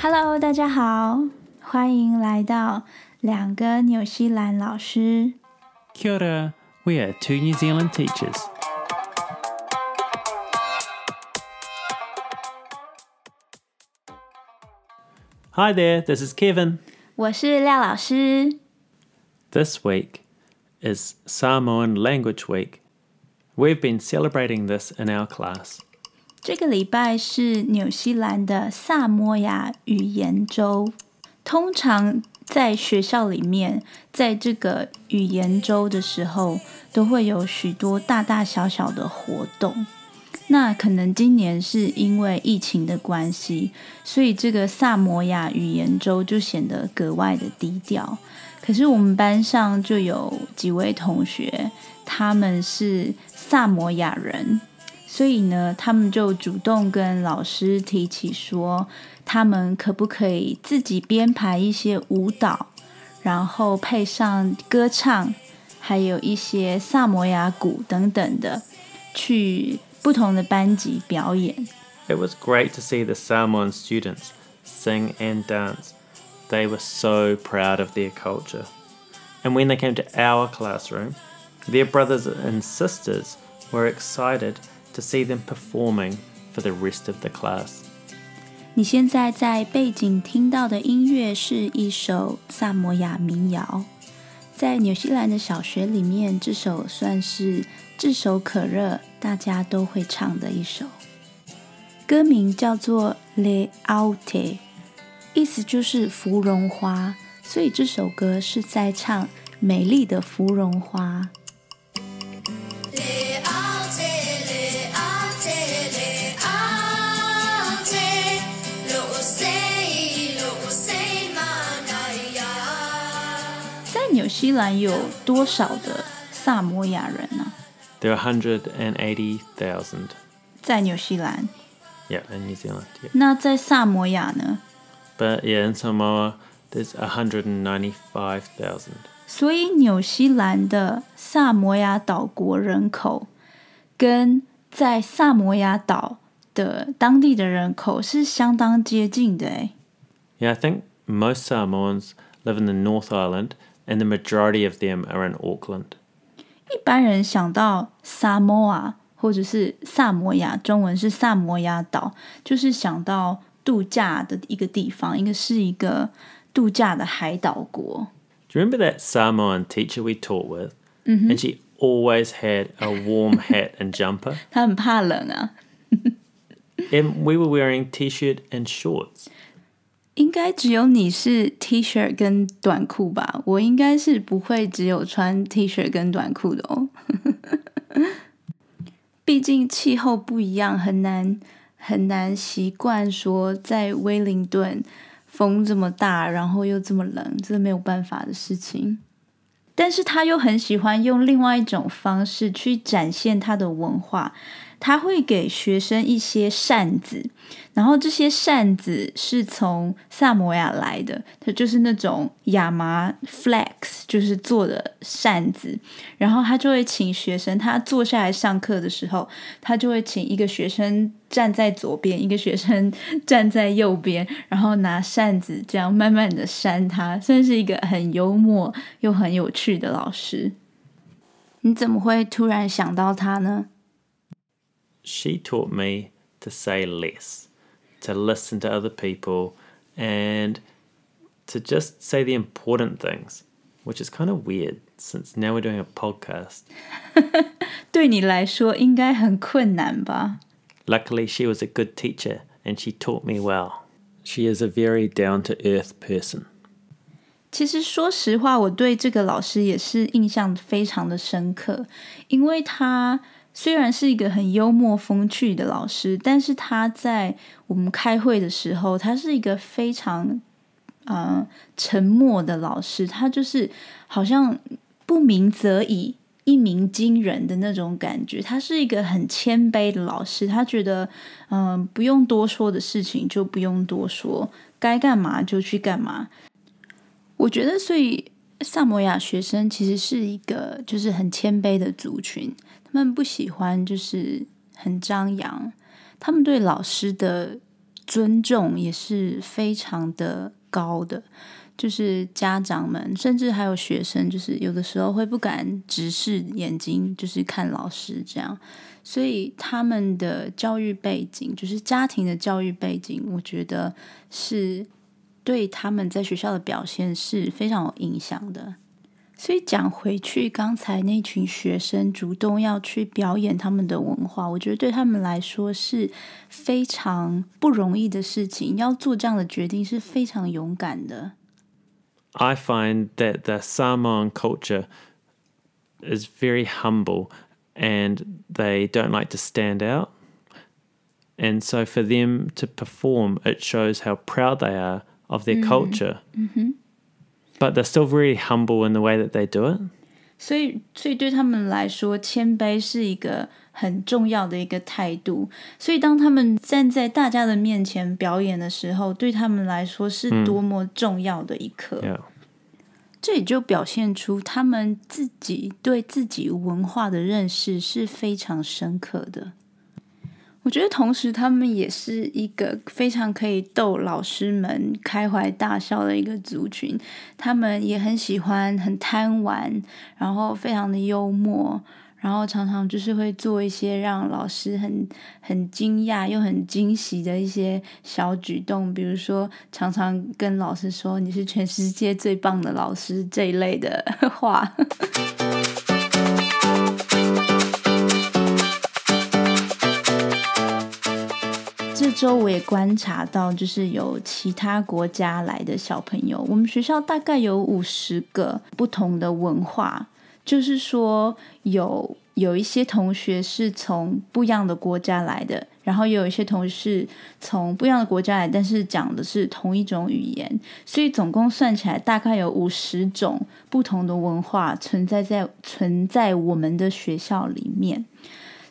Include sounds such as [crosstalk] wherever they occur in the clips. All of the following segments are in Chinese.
Hello，大家好，欢迎来到两个纽西兰老师。Kia ora, we are two New Zealand teachers. Hi there, this is Kevin. 我是廖老师。This week is Samoan Language Week. We've been celebrating this in our class. 这个礼拜是纽西兰的萨摩亚语言周。通常在学校里面，在这个语言周的时候，都会有许多大大小小的活动。那可能今年是因为疫情的关系，所以这个萨摩亚语言周就显得格外的低调。可是我们班上就有几位同学，他们是萨摩亚人。所以呢，他们就主动跟老师提起说，他们可不可以自己编排一些舞蹈，然后配上歌唱，还有一些萨摩亚鼓等等的，去不同的班级表演。It was great to see the Samoan students sing and dance. They were so proud of their culture. And when they came to our classroom, their brothers and sisters were excited to see them performing for the rest of the class. 你现在在背景听到的音乐是一首萨摩亚民谣，在纽西兰的小学里面，这首算是炙手可热，大家都会唱的一首。歌名叫做《Le Aute》，意思就是芙蓉花，所以这首歌是在唱美丽的芙蓉花。西兰有多少的萨摩亚人呢？There are hundred and eighty thousand. 在纽西兰。Yeah, in New Zealand. Yeah. 那在萨摩亚呢？But yeah, in Samoa, there's a hundred and ninety-five thousand. 所以纽西兰的萨摩亚岛国人口跟在萨摩亚岛的当地的人口是相当接近的诶。Yeah, I think most Samoans live in the North Island. And the majority of them are in Auckland. 一般人想到 Samoa 或者是萨摩亚，中文是萨摩亚岛，就是想到度假的一个地方，应该是一个度假的海岛国。Do you remember that Samoan teacher we taught with? Mm-hmm. And she always had a warm hat [laughs] and jumper. [laughs] 她很怕冷啊。 and we [laughs] were wearing t-shirt and shorts. 应该只有你是 T 恤跟短裤吧？我应该是不会只有穿 T 恤跟短裤的哦。[laughs] 毕竟气候不一样，很难很难习惯说在威灵顿风这么大，然后又这么冷，这没有办法的事情。但是他又很喜欢用另外一种方式去展现他的文化。他会给学生一些扇子，然后这些扇子是从萨摩亚来的，它就是那种亚麻 flax 就是做的扇子。然后他就会请学生，他坐下来上课的时候，他就会请一个学生站在左边，一个学生站在右边，然后拿扇子这样慢慢的扇他，算是一个很幽默又很有趣的老师。你怎么会突然想到他呢 ？she taught me to say less, to listen to other people, and to just say the important things, which is kind of weird since now we're doing a podcast. [laughs] 对你来说应该很困难吧? Luckily, she was a good teacher and she taught me well. She is a very down to earth person. 其实说实话，我对这个老师也是印象非常的深刻，因为他。 虽然是一个很幽默风趣的老师，但是他在我们开会的时候，他是一个非常呃沉默的老师。他就是好像不鸣则已，一鸣惊人的那种感觉。他是一个很谦卑的老师，他觉得嗯、不用多说的事情就不用多说，该干嘛就去干嘛。我觉得，所以萨摩亚学生其实是一个就是很谦卑的族群。他们不喜欢就是很张扬，他们对老师的尊重也是非常的高的。就是家长们，甚至还有学生，就是有的时候会不敢直视眼睛，就是看老师这样。所以他们的教育背景，就是家庭的教育背景，我觉得是对他们在学校的表现是非常有影响的。所以讲回去，刚才那群学生主动要去表演他们的文化，我觉得对他们来说是非常不容易的事情。要做这样的决定是非常勇敢的。I find that the Samoan culture is very humble and they don't like to stand out. And so for them to perform, it shows how proud they are of their mm. culture. Mm-hmm. But they're still very humble in the way that they do it. 所以，所以对他们来说，谦卑是一个很重要的一个态度。所以，当他们站在大家的面前表演的时候，对他们来说是多么重要的一刻。嗯 yeah. 这也就表现出他们自己对自己文化的认识是非常深刻的。 我觉得，同时他们也是一个非常可以逗老师们开怀大笑的一个族群。他们也很喜欢，很贪玩，然后非常的幽默。然后常常就是会做一些让老师很很惊讶又很惊喜的一些小举动，比如说常常跟老师说“你是全世界最棒的老师”这一类的话。[laughs] 周我也观察到，就是有其他国家来的小朋友，我们学校大概有五十个不同的文化。就是说有有一些同学是从不一样的国家来的，然后也有一些同学是从不一样的国家来，但是讲的是同一种语言，所以总共算起来大概有五十种不同的文化存在在存在我们的学校里面。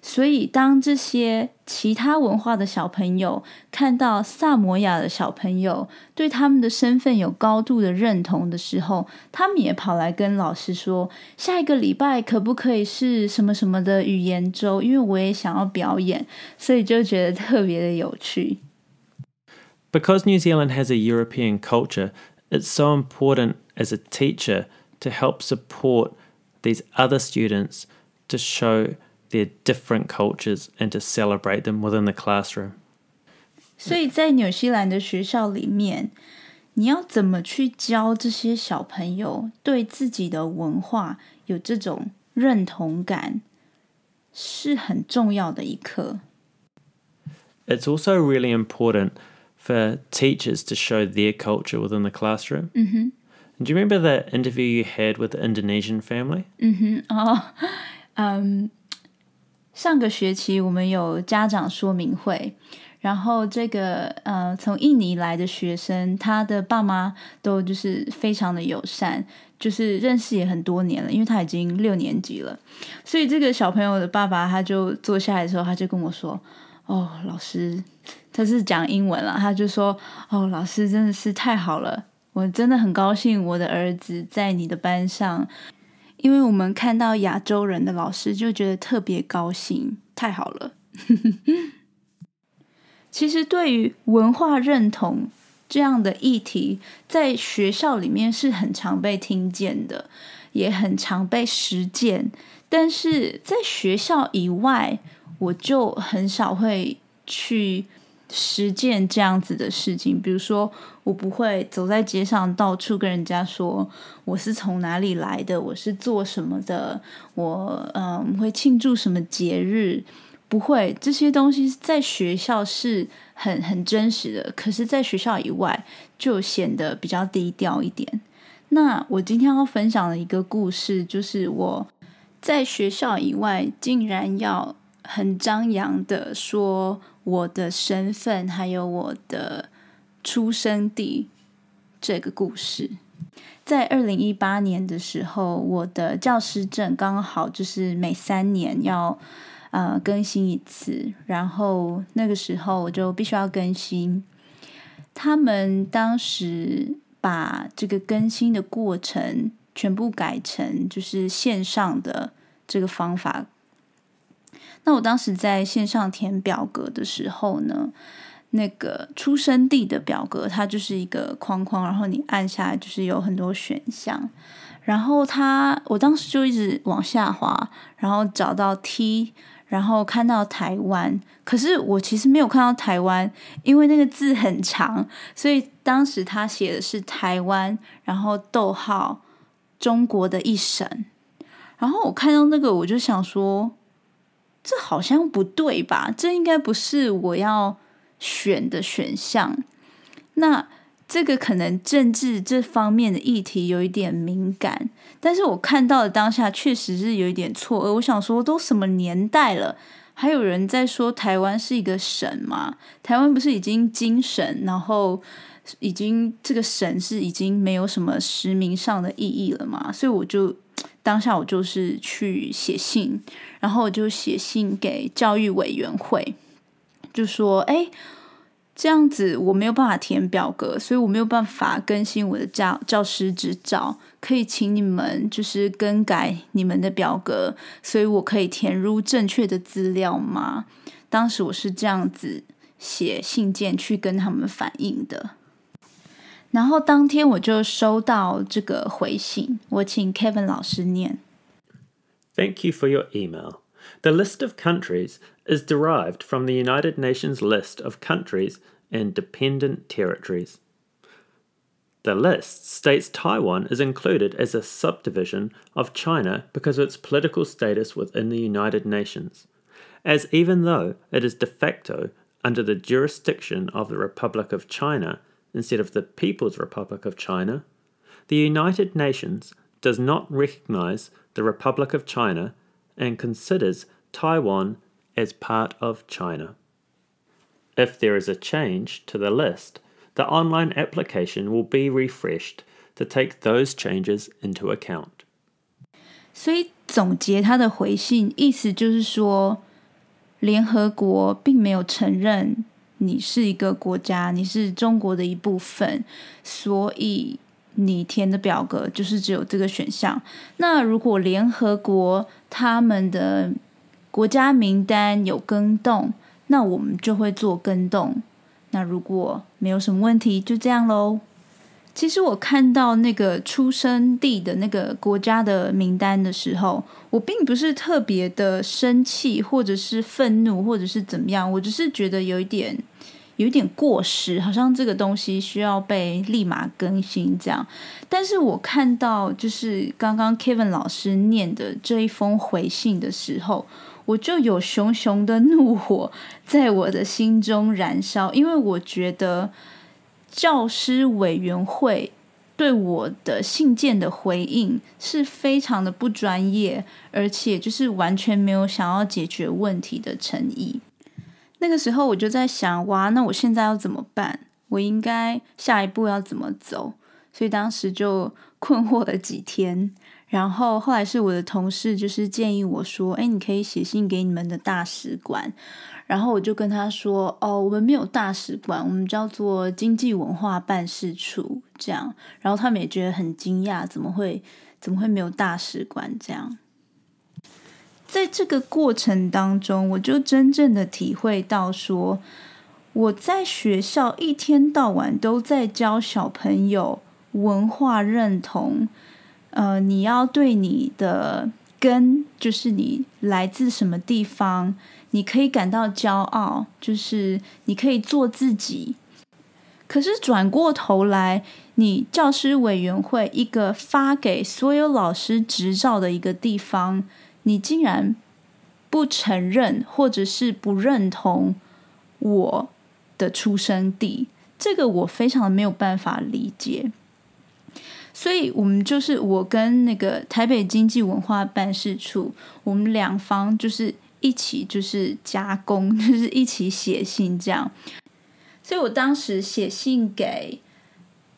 所以，当这些其他文化的小朋友看到萨摩亚的小朋友对他们的身份有高度的认同的时候，他们也跑来跟老师说：“下一个礼拜可不可以是什么什么的语言周？因为我也想要表演，所以就觉得特别的有趣。” Because New Zealand has a European culture, it's so important as a teacher to help support these other students to show their different cultures and to celebrate them within the classroom. 所以在纽西兰的学校里面，你要怎么去教这些小朋友对自己的文化有这种认同感，是很重要的一课。It's also really important for teachers to show their culture within the classroom. Mm-hmm. Do you remember that interview you had with the Indonesian family? Mm-hmm. [laughs] Oh, um. 上个学期我们有家长说明会，然后这个呃从印尼来的学生，他的爸妈都就是非常的友善，就是认识也很多年了，因为他已经六年级了，所以这个小朋友的爸爸他就坐下来的时候，他就跟我说：“哦，老师，他是讲英文了，他就说：哦，老师真的是太好了，我真的很高兴我的儿子在你的班上。”因为我们看到亚洲人的老师，就觉得特别高兴，太好了。[laughs] 其实，对于文化认同这样的议题，在学校里面是很常被听见的，也很常被实践。但是在学校以外，我就很少会去。实践这样子的事情，比如说，我不会走在街上到处跟人家说我是从哪里来的，我是做什么的，我嗯会庆祝什么节日，不会这些东西在学校是很很真实的，可是在学校以外就显得比较低调一点。那我今天要分享的一个故事，就是我在学校以外竟然要很张扬的说。我的身份还有我的出生地这个故事，在二零一八年的时候，我的教师证刚好就是每三年要呃更新一次，然后那个时候我就必须要更新。他们当时把这个更新的过程全部改成就是线上的这个方法。那我当时在线上填表格的时候呢，那个出生地的表格，它就是一个框框，然后你按下来就是有很多选项。然后它，我当时就一直往下滑，然后找到 T，然后看到台湾。可是我其实没有看到台湾，因为那个字很长，所以当时他写的是台湾，然后逗号中国的一省。然后我看到那个，我就想说，这好像不对吧？这应该不是我要。选的选项，那这个可能政治这方面的议题有一点敏感，但是我看到的当下确实是有一点错愕。我想说，都什么年代了，还有人在说台湾是一个省吗？台湾不是已经精省，然后已经这个省是已经没有什么实名上的意义了吗？所以我就当下我就是去写信，然后我就写信给教育委员会。就说：“哎，这样子我没有办法填表格，所以我没有办法更新我的教教师执照。可以请你们就是更改你们的表格，所以我可以填入正确的资料吗？”当时我是这样子写信件去跟他们反映的。然后当天我就收到这个回信，我请 Kevin 老师念。Thank you for your email. The list of countries is derived from the United Nations list of countries and dependent territories. The list states Taiwan is included as a subdivision of China because of its political status within the United Nations, as even though it is de facto under the jurisdiction of the Republic of China instead of the People's Republic of China, the United Nations does not recognize the Republic of China and considers Taiwan as part of China. If there is a change to the list, the online application will be refreshed to take those changes into account. 所以总结他的回信，意思就是说，联合国并没有承认你是一个国家，你是中国的一部分，所以。 你填的表格就是只有这个选项。那如果联合国他们的国家名单有更动，那我们就会做更动。那如果没有什么问题，就这样喽。其实我看到那个出生地的那个国家的名单的时候，我并不是特别的生气，或者是愤怒，或者是怎么样，我只是觉得有一点。有点过时，好像这个东西需要被立马更新这样。但是我看到就是刚刚 Kevin 老师念的这一封回信的时候，我就有熊熊的怒火在我的心中燃烧，因为我觉得教师委员会对我的信件的回应是非常的不专业，而且就是完全没有想要解决问题的诚意。那个时候我就在想，哇，那我现在要怎么办？我应该下一步要怎么走？所以当时就 [laughs] 困惑了几天。然后后来是我的同事就是建议我说，哎，你可以写信给你们的大使馆。然后我就跟他说，哦，我们没有大使馆，我们叫做经济文化办事处这样。然后他们也觉得很惊讶，怎么会怎么会没有大使馆这样？在这个过程当中，我就真正的体会到说，我在学校一天到晚都在教小朋友文化认同。呃，你要对你的根，就是你来自什么地方，你可以感到骄傲，就是你可以做自己。可是转过头来，你教师委员会一个发给所有老师执照的一个地方。你竟然不承认，或者是不认同我的出生地，这个我非常的没有办法理解。所以，我们就是我跟那个台北经济文化办事处，我们两方就是一起就是加工，就是一起写信这样。所以我当时写信给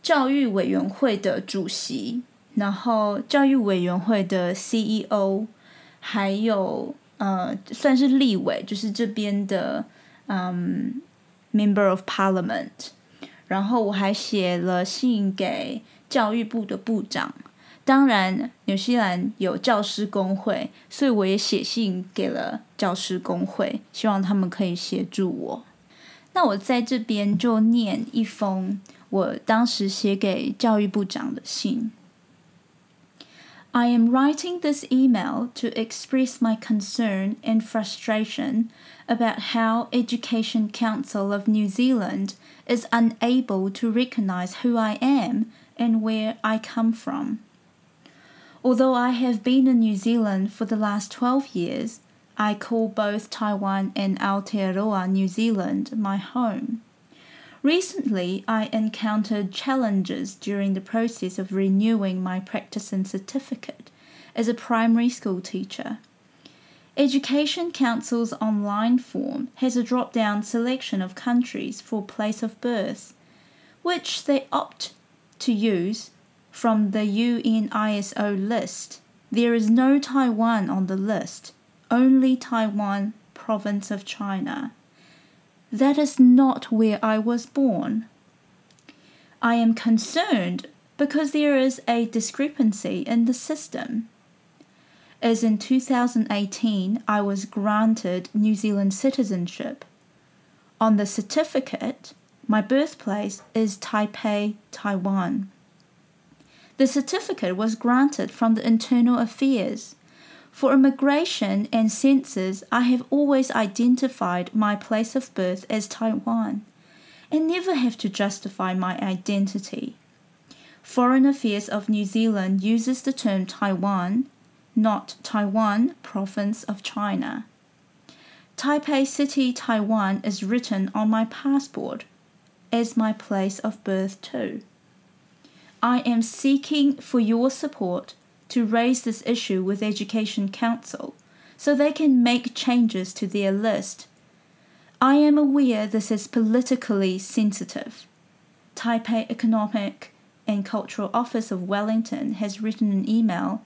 教育委员会的主席，然后教育委员会的 CEO。还有呃，算是立委，就是这边的嗯，Member of Parliament。然后我还写了信给教育部的部长。当然，纽西兰有教师工会，所以我也写信给了教师工会，希望他们可以协助我。那我在这边就念一封我当时写给教育部长的信。I am writing this email to express my concern and frustration about how Education Council of New Zealand is unable to recognize who I am and where I come from. Although I have been in New Zealand for the last 12 years, I call both Taiwan and Aotearoa, New Zealand, my home. Recently, I encountered challenges during the process of renewing my practicing certificate as a primary school teacher. Education Council's online form has a drop down selection of countries for place of birth, which they opt to use from the UNISO list. There is no Taiwan on the list, only Taiwan, province of China. That is not where I was born. I am concerned because there is a discrepancy in the system. As in 2018, I was granted New Zealand citizenship. On the certificate, my birthplace is Taipei, Taiwan. The certificate was granted from the Internal Affairs. For immigration and census, I have always identified my place of birth as Taiwan and never have to justify my identity. Foreign Affairs of New Zealand uses the term Taiwan, not Taiwan, province of China. Taipei City, Taiwan is written on my passport as my place of birth, too. I am seeking for your support to raise this issue with Education Council so they can make changes to their list. I am aware this is politically sensitive. Taipei Economic and Cultural Office of Wellington has written an email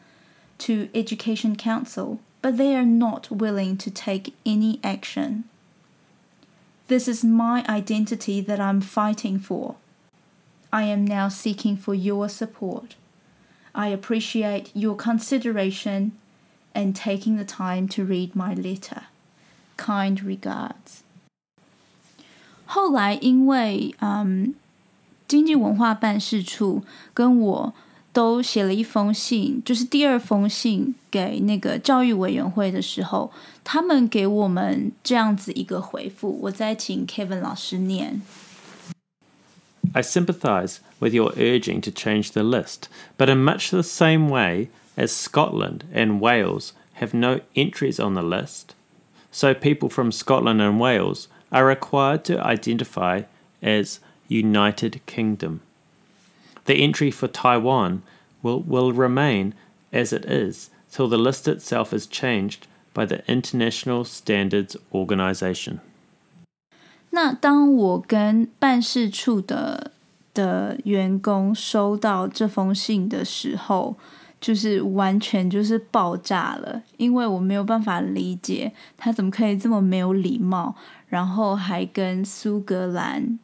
to Education Council, but they are not willing to take any action. This is my identity that I'm fighting for. I am now seeking for your support. I appreciate your consideration and taking the time to read my letter. Kind regards. 后来因为嗯，经济文化办事处跟我都写了一封信，就是第二封信给那个教育委员会的时候，他们给我们这样子一个回复，我再请 Kevin 老师念。 I sympathise with your urging to change the list, but in much the same way as Scotland and Wales have no entries on the list, so people from Scotland and Wales are required to identify as United Kingdom. The entry for Taiwan will, will remain as it is till the list itself is changed by the International Standards Organization. 那当我跟办事处的的员工收到这封信的时候，就是完全就是爆炸了，因为我没有办法理解他怎么可以这么没有礼貌，然后还跟苏格兰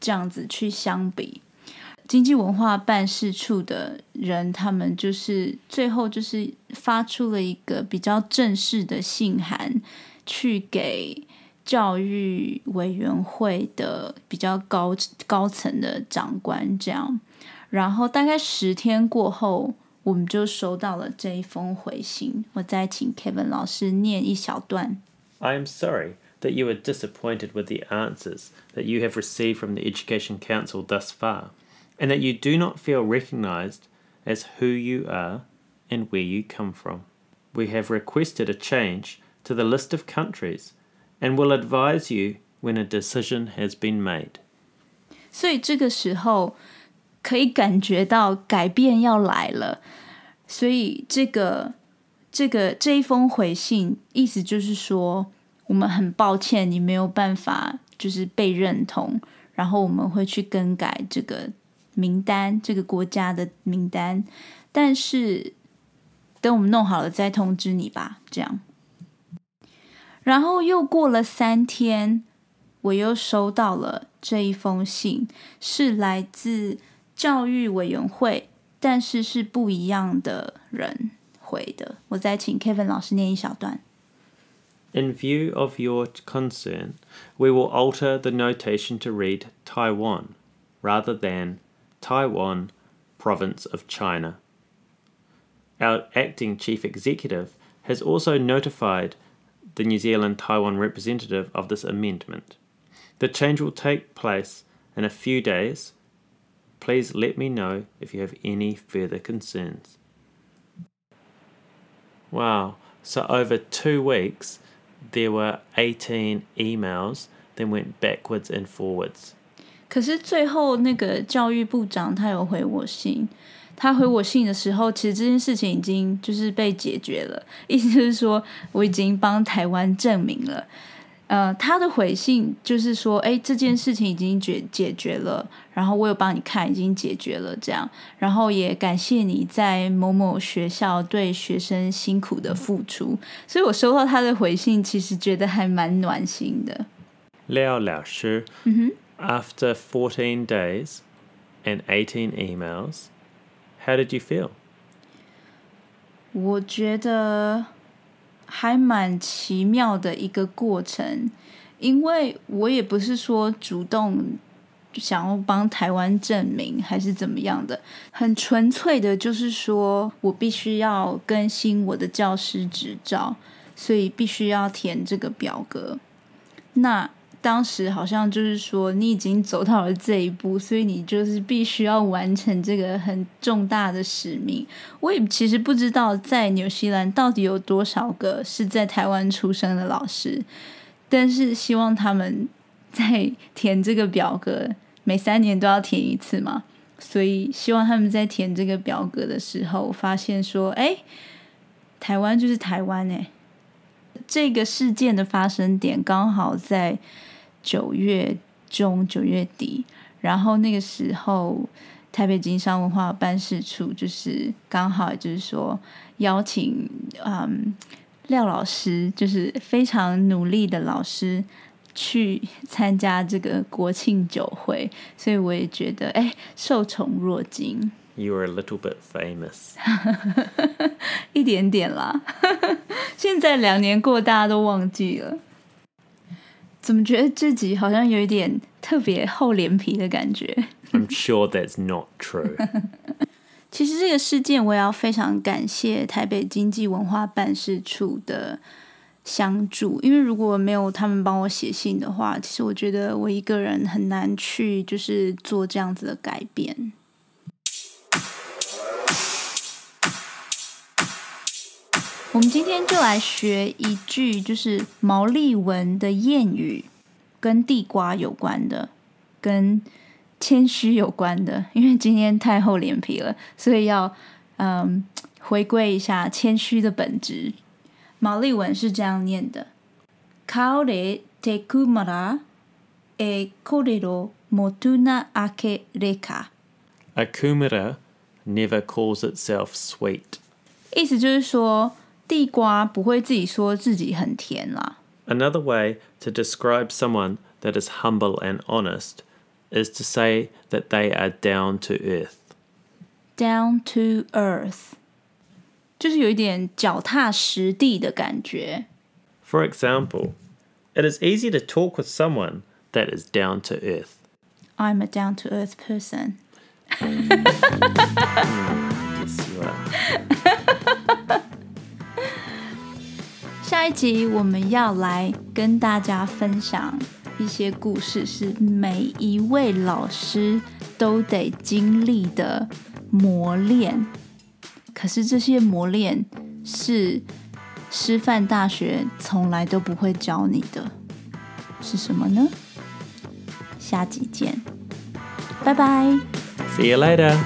这样子去相比。经济文化办事处的人，他们就是最后就是发出了一个比较正式的信函，去给。教育委员会的比较高高层的长官这样，然后大概十天过后，我们就收到了这一封回信。我再请 Kevin 老师念一小段。I am sorry that you are disappointed with the answers that you have received from the Education Council thus far, and that you do not feel recognized as who you are and where you come from. We have requested a change to the list of countries and will advise you when a decision has been made. 所以这个时候可以感觉到改变要来了。所以这个这个这一封回信，意思就是说，我们很抱歉你没有办法就是被认同，然后我们会去更改这个名单，这个国家的名单。但是等我们弄好了再通知你吧，这样。 然后又过了三天，我又收到了这一封信，是来自教育委员会，但是是不一样的人回的。我再请 Kevin 老师念一小段。 In view of your concern, we will alter the notation to read Taiwan rather than Taiwan, Province of China. Our acting chief executive has also notified the New Zealand Taiwan representative of this amendment. The change will take place in a few days. Please let me know if you have any further concerns. Wow, so over two weeks, there were 18 emails that went backwards and forwards. 可是最后那个教育部长他有回我信， 他回我信的时候，其实这件事情已经就是被解决了，意思就是说我已经帮台湾证明了。呃，他的回信就是说，哎，这件事情已经解解决了，然后我有帮你看，已经解决了，这样，然后也感谢你在某某学校对学生辛苦的付出，所以我收到他的回信，其实觉得还蛮暖心的。廖老师，嗯哼，After fourteen days and eighteen emails, how did you feel? 我觉得。还蛮奇妙的一个过程，因为我也不是说主动想要帮台湾证明还是怎么样的，很纯粹的，就是说我必须要更新我的教师执照，所以必须要填这个表格。那。当时好像就是说，你已经走到了这一步，所以你就是必须要完成这个很重大的使命。我也其实不知道在纽西兰到底有多少个是在台湾出生的老师，但是希望他们在填这个表格，每三年都要填一次嘛，所以希望他们在填这个表格的时候，发现说，哎，台湾就是台湾哎，这个事件的发生点刚好在。九月中、九月底，然后那个时候，台北经商文化办事处就是刚好，就是说邀请嗯廖老师，就是非常努力的老师去参加这个国庆酒会，所以我也觉得哎受宠若惊。You were a little bit famous，一点点啦。现在两年过，大家都忘记了。怎么觉得这集好像有一点特别厚脸皮的感觉？I'm sure that's not true. [laughs] 其实这个事件，我也要非常感谢台北经济文化办事处的相助，因为如果没有他们帮我写信的话，其实我觉得我一个人很难去就是做这样子的改变。我们今天就来学一句，就是毛利文的谚语，跟地瓜有关的，跟谦虚有关的。因为今天太厚脸皮了，所以要嗯回归一下谦虚的本质。毛利文是这样念的：“Kaore te kumara e korero motuna ake reka。” A kumara never calls itself sweet。意思就是说。地瓜不会自己说自己很甜啦。Another way to describe someone that is humble and honest is to say that they are down to earth. Down to earth，就是有一点脚踏实地的感觉。For example, it is easy to talk with someone that is down to earth. I'm a down to earth person. yes, you are. 下一集我们要来跟大家分享一些故事，是每一位老师都得经历的磨练。可是这些磨练是师范大学从来都不会教你的，是什么呢？下集见，拜拜。See you later.